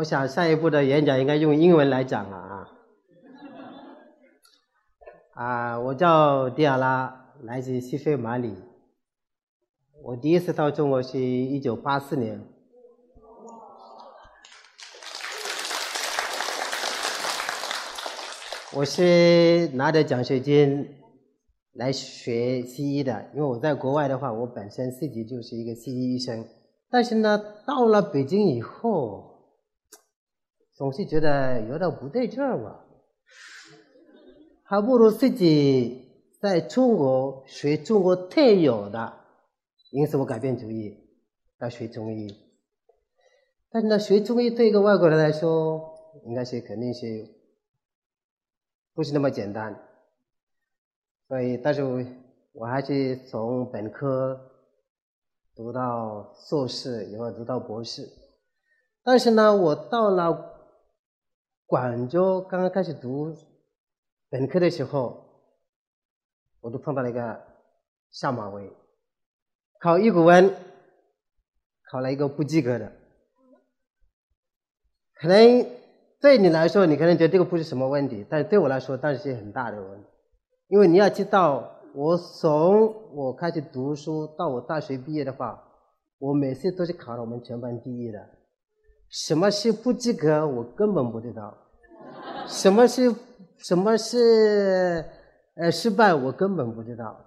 我想下一步的演讲应该用英文来讲了啊。啊，我叫迪亚拉，来自西非马里。我第一次到中国是一九八四年。我是拿着奖学金来学西医的，因为我在国外的话，我本身自己就是一个西医医生。但是呢，到了北京以后，总是觉得有点不对劲儿吧，还不如自己在中国学中国特有的，因此我改变主意，要学中医。但是呢，学中医对一个外国人来说，应该是肯定是。不是那么简单，所以，但是我我还是从本科读到硕士，以后读到博士。但是呢，我到了广州，刚刚开始读本科的时候，我都碰到了一个下马威，考一古文，考了一个不及格的，可能。对你来说，你可能觉得这个不是什么问题，但是对我来说，当然是很大的问题。因为你要知道，我从我开始读书到我大学毕业的话，我每次都是考了我们全班第一的。什么是不及格，我根本不知道；什么是什么是呃失败，我根本不知道。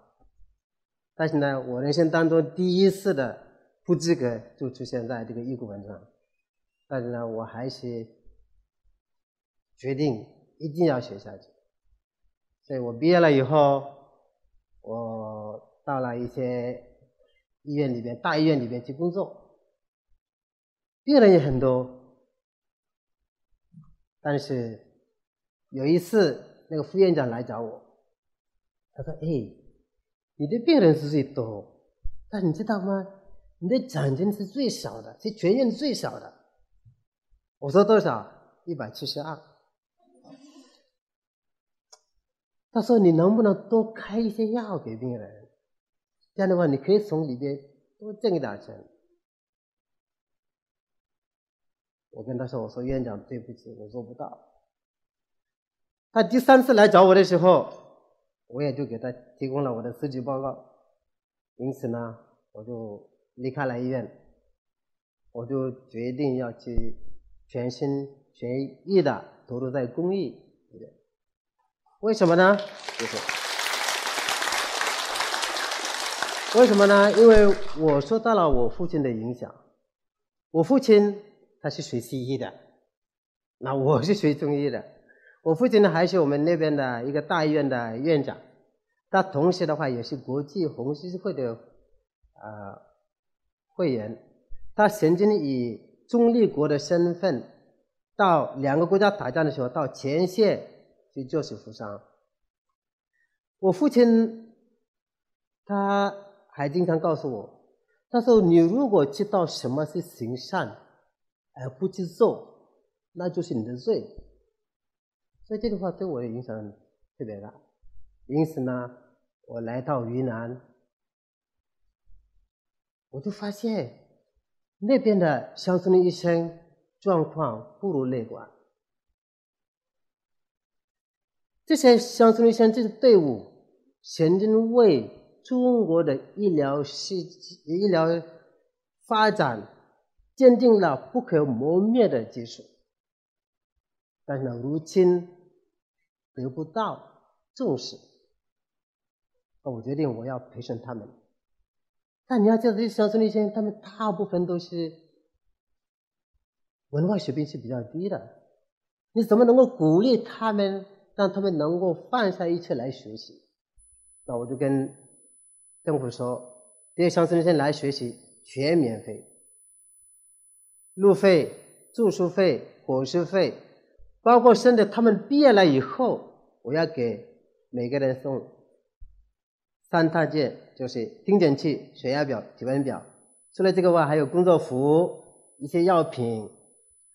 但是呢，我人生当中第一次的不及格就出现在这个一古文上。但是呢，我还是。决定一定要学下去，所以我毕业了以后，我到了一些医院里边，大医院里边去工作，病人也很多，但是有一次那个副院长来找我，他说：“哎，你的病人是最多，但你知道吗？你的奖金是最少的，是全院最少的。”我说多少？一百七十二。他说：“你能不能多开一些药给病人？这样的话，你可以从里边多挣一点钱。”我跟他说：“我说院长，对不起，我做不到。”他第三次来找我的时候，我也就给他提供了我的辞职报告。因此呢，我就离开了医院，我就决定要去全心全意的投入在公益里面。为什么呢？就是为什么呢？因为我受到了我父亲的影响。我父亲他是学西医的，那我是学中医的。我父亲呢，还是我们那边的一个大医院的院长，他同时的话也是国际红十字会的啊会员。他曾经以中立国的身份到两个国家打仗的时候，到前线。去救死扶伤。我父亲他还经常告诉我，他说：“你如果知道什么是行善，而不去做，那就是你的罪。”所以这句话对我的影响特别大。因此呢，我来到云南，我就发现那边的乡村的医生状况不如内管。这些乡村医生这些队伍，曾经为中国的医疗系医疗发展奠定了不可磨灭的基础。但是呢，如今得不到重视，那我决定我要培训他们。但你要知道，这些乡村医生，他们大部分都是文化水平是比较低的，你怎么能够鼓励他们？让他们能够放下一切来学习，那我就跟政府说，这些乡村医生来学习全免费，路费、住宿费、伙食费，包括甚至他们毕业了以后，我要给每个人送三大件，就是听诊器、血压表、体温表。除了这个外，还有工作服、一些药品，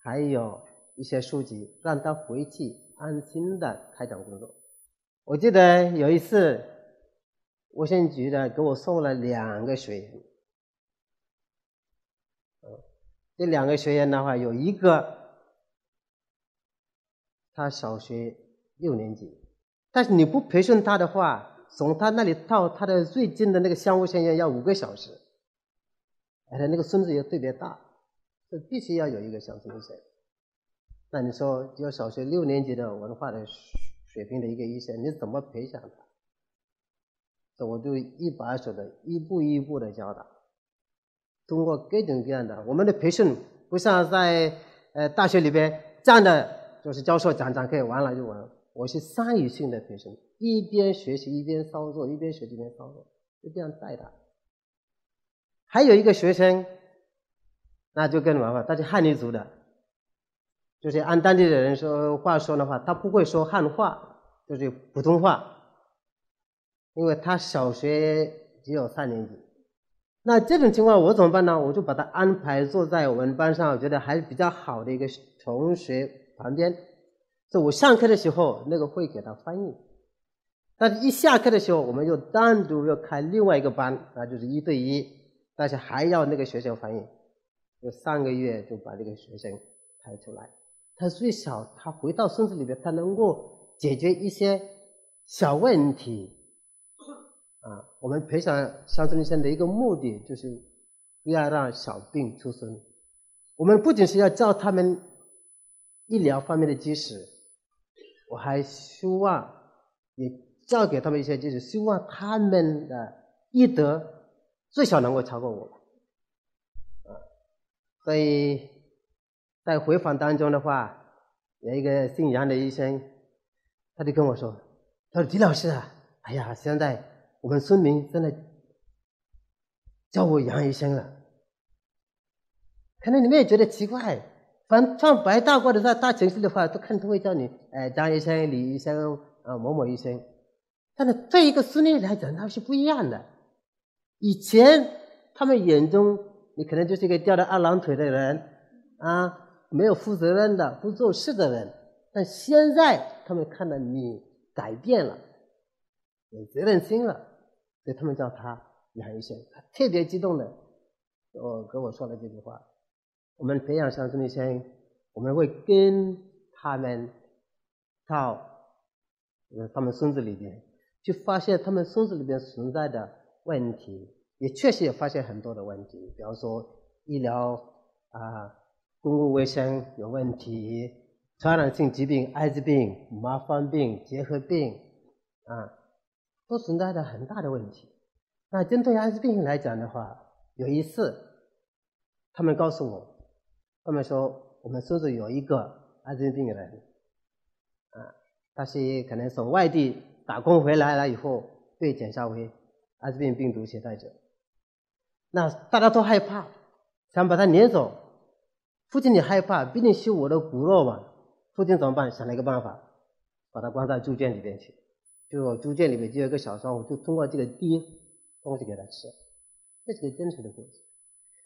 还有一些书籍，让他回去。安心的开展工作。我记得有一次，卫生局的给我送了两个学员，这两个学员的话，有一个他小学六年级，但是你不培训他的话，从他那里到他的最近的那个相互线院要五个小时，而且那个孙子也特别大，这必须要有一个小孙子。那你说，只有小学六年级的文化的水平的一个医生，你怎么培养他？这我就一把手的，一步一步的教他。通过各种各样的，我们的培训不像在呃大学里边这样的，就是教授讲讲课完了就完了。我是参与性的培训，一边学习一边操作，一边学习一边操作，就这样带他。还有一个学生，那就更麻烦，他是汉尼族的。就是按当地的人说话说的话，他不会说汉话，就是普通话，因为他小学只有三年级。那这种情况我怎么办呢？我就把他安排坐在我们班上，我觉得还是比较好的一个同学旁边。就我上课的时候，那个会给他翻译；但是一下课的时候，我们又单独要开另外一个班，那就是一对一，但是还要那个学生翻译。就三个月就把这个学生开出来。他最少，他回到村子里边，他能够解决一些小问题。我们培养乡村医生的一个目的就是不要让小病出生。我们不仅是要教他们医疗方面的知识，我还希望也教给他们一些知识，希望他们的医德最少能够超过我。啊，所以。在回访当中的话，有一个姓杨的医生，他就跟我说：“他说李老师啊，哎呀，现在我们村民真的叫我杨医生了。可能你们也觉得奇怪，反正白大褂的在大城市的话，都看都会叫你哎张医生、李医生啊某某医生。但是对一个孙女来讲，那是不一样的。以前他们眼中，你可能就是一个吊着二郎腿的人啊。”没有负责任的、不做事的人，但现在他们看到你改变了，有责任心了，所以他们叫他杨医生，他特别激动的，我跟我说了这句话。我们培养乡村医生，我们会跟他们到呃他们村子里边去发现他们村子里边存在的问题，也确实也发现很多的问题，比方说医疗啊。公共卫生有问题，传染性疾病、艾滋病、麻风病、结核病，啊，都存在着很大的问题。那针对艾滋病来讲的话，有一次，他们告诉我，他们说我们村子有一个艾滋病人，啊，他是可能从外地打工回来了以后被检查为艾滋病病毒携带者，那大家都害怕，想把他撵走。父亲，你害怕，毕竟是我的骨肉嘛。父亲怎么办？想了一个办法，把他关在猪圈里边去。就我猪圈里面就有一个小窗户，就通过这个滴东西给他吃。这是个真实的故事。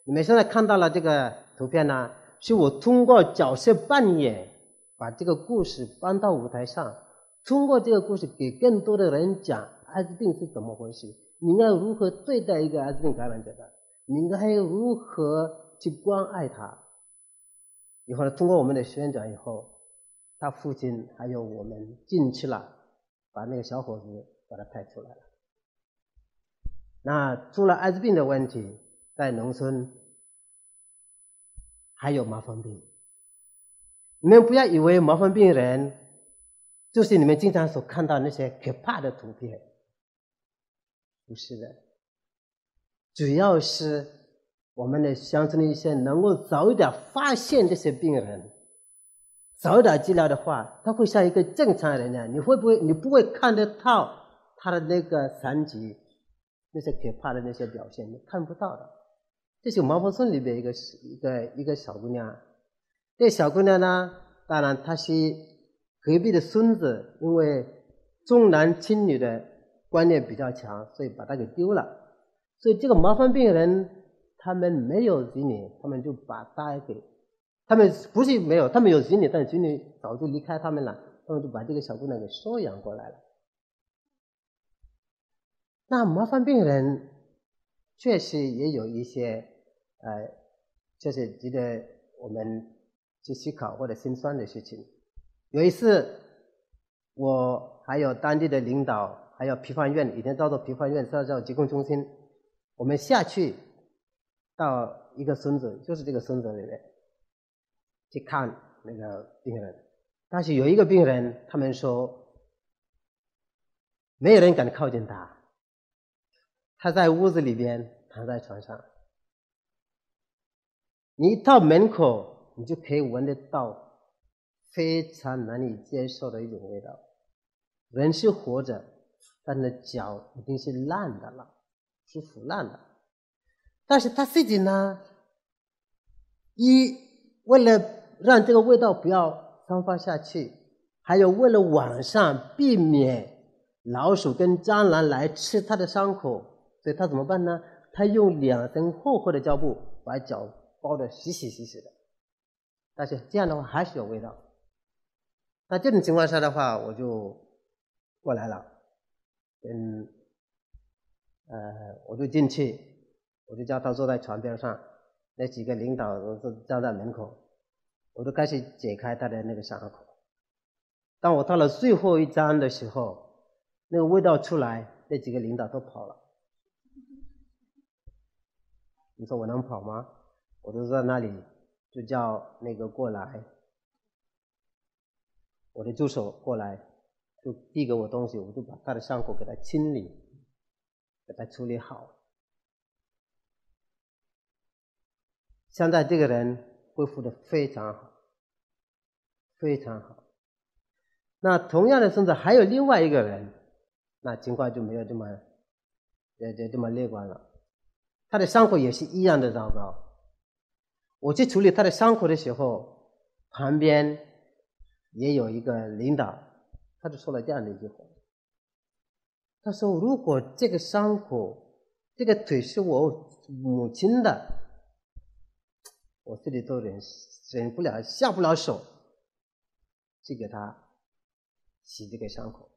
你们现在看到了这个图片呢，是我通过角色扮演，把这个故事搬到舞台上，通过这个故事给更多的人讲艾滋病是怎么回事，你应该如何对待一个艾滋病感染者的，你应该如何去关爱他。以后呢，通过我们的宣传以后，他父亲还有我们进去了，把那个小伙子把他派出来了。那除了艾滋病的问题，在农村还有麻风病。你们不要以为麻风病人就是你们经常所看到那些可怕的图片，不是的，主要是。我们的乡村的一些能够早一点发现这些病人，早一点治疗的话，他会像一个正常人一样。你会不会？你不会看得到他的那个残疾，那些可怕的那些表现，你看不到的。这是毛坡村里边一个一个一个小姑娘，这小姑娘呢，当然她是隔壁的孙子，因为重男轻女的观念比较强，所以把她给丢了。所以这个麻风病人。他们没有子女，他们就把她给，他们不是没有，他们有子女，但子女早就离开他们了，他们就把这个小姑娘给收养过来了。那麻风病人确实也有一些呃就是值得我们去思考或者心酸的事情。有一次，我还有当地的领导，还有批发院，以前叫做批发院，现在叫疾控中心，我们下去到一个村子，就是这个村子里面去看那个病人，但是有一个病人，他们说没有人敢靠近他，他在屋子里边躺在床上。你一到门口，你就可以闻得到非常难以接受的一种味道。人是活着，但是脚已经是烂的了，是腐烂的。但是他自己呢，一为了让这个味道不要散发下去，还有为了晚上避免老鼠跟蟑螂来吃他的伤口，所以他怎么办呢？他用两层厚厚的胶布把脚。包的洗洗洗洗的，但是这样的话还是有味道。那这种情况下的话，我就过来了，嗯，呃，我就进去，我就叫他坐在床边上，那几个领导都站在门口，我就开始解开他的那个伤口。当我到了最后一张的时候，那个味道出来，那几个领导都跑了。你说我能跑吗？我就在那里，就叫那个过来，我的助手过来，就递给我东西，我就把他的伤口给他清理，给他处理好。现在这个人恢复的非常好，非常好。那同样的甚至还有另外一个人，那情况就没有这么，呃，就这么乐观了。他的伤口也是一样的糟糕。我去处理他的伤口的时候，旁边也有一个领导，他就说了这样的一句话：“他说，如果这个伤口，这个腿是我母亲的，我这里都忍忍不了，下不了手去给他洗这个伤口。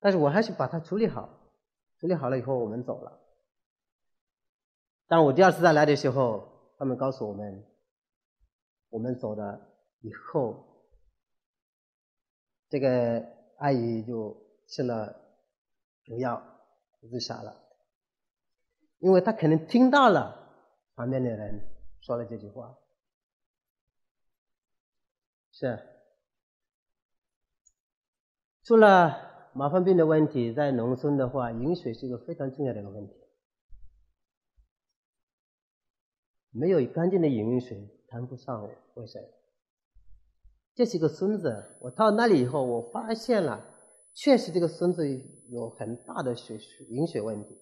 但是我还是把它处理好，处理好了以后，我们走了。当我第二次再来的时候。”他们告诉我们，我们走了以后，这个阿姨就吃了毒药，自杀了。因为她可能听到了旁边的人说了这句话，是。除了麻风病的问题，在农村的话，饮水是一个非常重要的一个问题。没有干净的饮用水，谈不上卫生。这是一个孙子，我到那里以后，我发现了，确实这个孙子有很大的水饮水问题。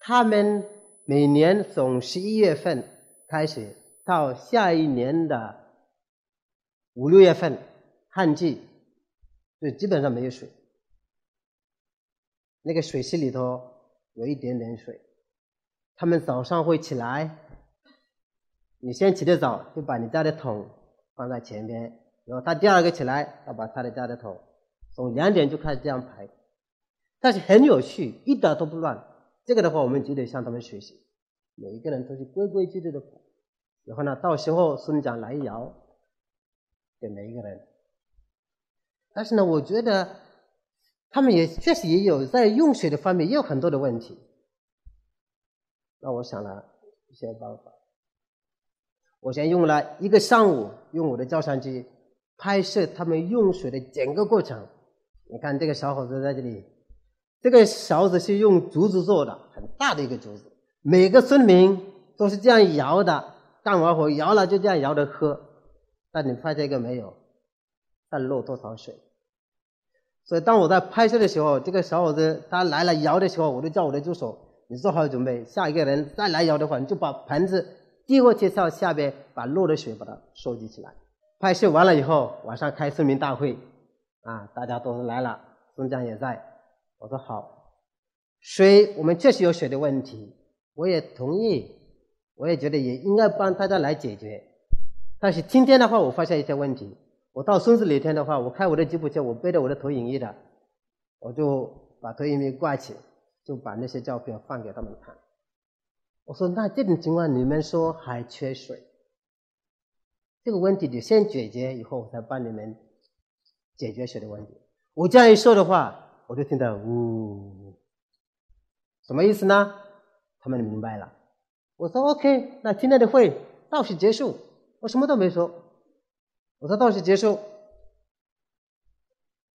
他们每年从十一月份开始到下一年的五六月份旱季，就基本上没有水。那个水池里头有一点点水，他们早上会起来。你先起得早，就把你家的桶放在前边，然后他第二个起来，要把他的家的桶从两点就开始这样排，但是很有趣，一点都不乱。这个的话，我们就得向他们学习，每一个人都是规规矩矩的。然后呢，到时候孙长来摇给每一个人。但是呢，我觉得他们也确实也有在用水的方面也有很多的问题。那我想了一些办法。我先用了一个上午，用我的照相机拍摄他们用水的整个过程。你看这个小伙子在这里，这个勺子是用竹子做的，很大的一个竹子。每个村民都是这样摇的，干完活摇了就这样摇着喝。但你拍这个没有，但漏多少水？所以当我在拍摄的时候，这个小伙子他来了摇的时候，我就叫我的助手，你做好准备，下一个人再来摇的话，你就把盆子。递过去到下边，把漏的水把它收集起来。拍摄完了以后，晚上开村民大会，啊，大家都来了，村长也在。我说好，水我们确实有水的问题，我也同意，我也觉得也应该帮大家来解决。但是今天的话，我发现一些问题。我到孙子里天的话，我开我的吉普车，我背着我的投影仪的，我就把投影仪挂起，就把那些照片放给他们看。我说那这种情况你们说还缺水，这个问题得先解决，以后我才帮你们解决水的问题。我这样一说的话，我就听到呜，什么意思呢？他们明白了。我说 OK，那今天的会到此结束。我什么都没说。我说到此结束，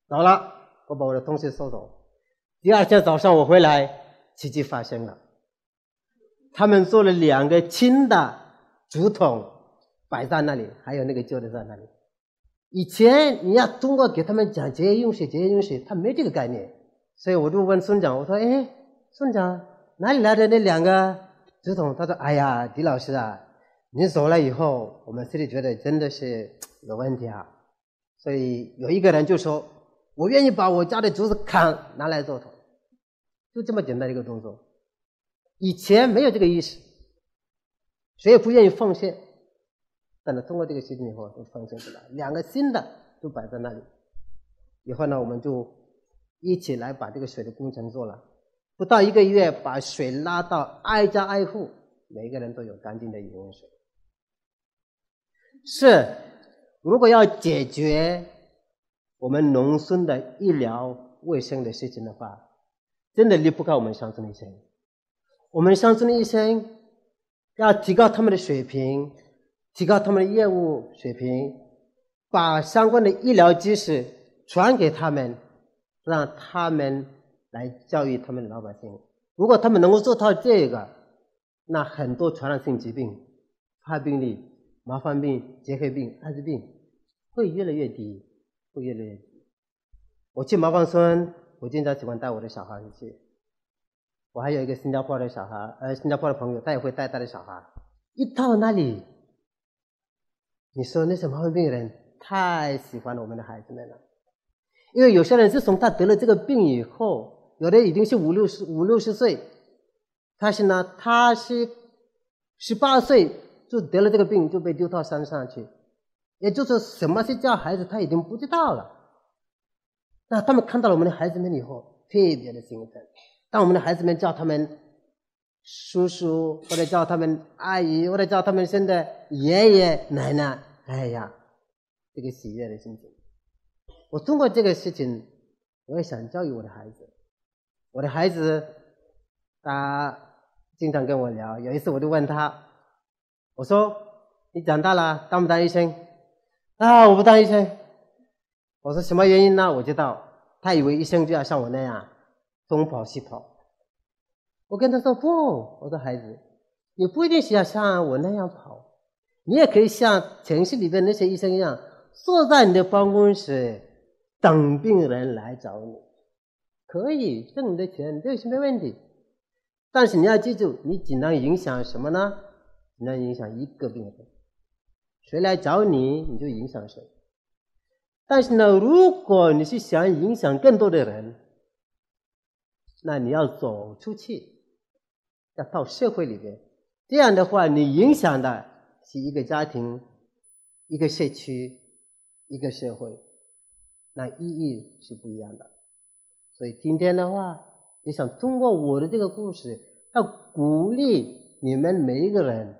走了。我把我的东西收走。第二天早上我回来，奇迹发生了。他们做了两个新的竹筒摆在那里，还有那个旧的在那里。以前你要通过给他们讲节约用水、节约用水，他没这个概念。所以我就问村长，我说：“哎，村长，哪里来的那两个竹筒？”他说：“哎呀，狄老师啊。”你走了以后，我们心里觉得真的是有问题啊，所以有一个人就说：“我愿意把我家的竹子砍拿来做桶。”就这么简单一个动作。以前没有这个意识，谁也不愿意奉献。但是通过这个事情以后，都奉献出来，两个新的都摆在那里。以后呢，我们就一起来把这个水的工程做了。不到一个月，把水拉到挨家挨户，每个人都有干净的饮用水。是，如果要解决我们农村的医疗卫生的事情的话，真的离不开我们乡村的医生。我们乡村的医生要提高他们的水平，提高他们的业务水平，把相关的医疗知识传给他们，让他们来教育他们的老百姓。如果他们能够做到这个，那很多传染性疾病发病率。麻风病、结核病、艾滋病会越来越低，会越来越低。我去麻风村，我经常喜欢带我的小孩去。我还有一个新加坡的小孩，呃，新加坡的朋友，他也会带他的小孩。一到那里，你说那些麻风病人太喜欢我们的孩子们了，因为有些人自从他得了这个病以后，有的已经是五六十、五六十岁，但是呢，他是十八岁。就得了这个病，就被丢到山上去，也就是什么是叫孩子，他已经不知道了。那他们看到了我们的孩子们以后，特别的兴奋。当我们的孩子们叫他们叔叔，或者叫他们阿姨，或者叫他们现在爷爷奶奶，哎呀，这个喜悦的心情。我通过这个事情，我也想教育我的孩子。我的孩子，他经常跟我聊。有一次，我就问他。我说：“你长大了当不当医生？”啊，我不当医生。我说：“什么原因呢？”我知道，他以为医生就要像我那样东跑西跑。我跟他说：“不，我说孩子，你不一定需要像我那样跑，你也可以像城市里的那些医生一样，坐在你的办公室等病人来找你，可以挣你的钱，这是没问题。但是你要记住，你只能影响什么呢？”只能影响一个病人，谁来找你，你就影响谁。但是呢，如果你是想影响更多的人，那你要走出去，要到社会里边。这样的话，你影响的是一个家庭、一个社区、一个社会，那意义是不一样的。所以今天的话，也想通过我的这个故事，要鼓励你们每一个人。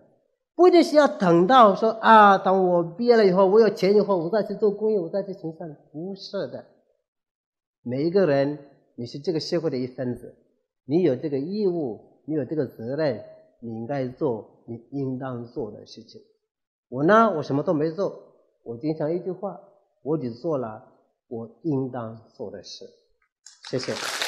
不一定是要等到说啊，等我毕业了以后，我有钱以后，我再去做公益，我再去行善。不是的，每一个人，你是这个社会的一份子，你有这个义务，你有这个责任，你应该做你应当做的事情。我呢，我什么都没做，我经常一句话，我只做了我应当做的事。谢谢。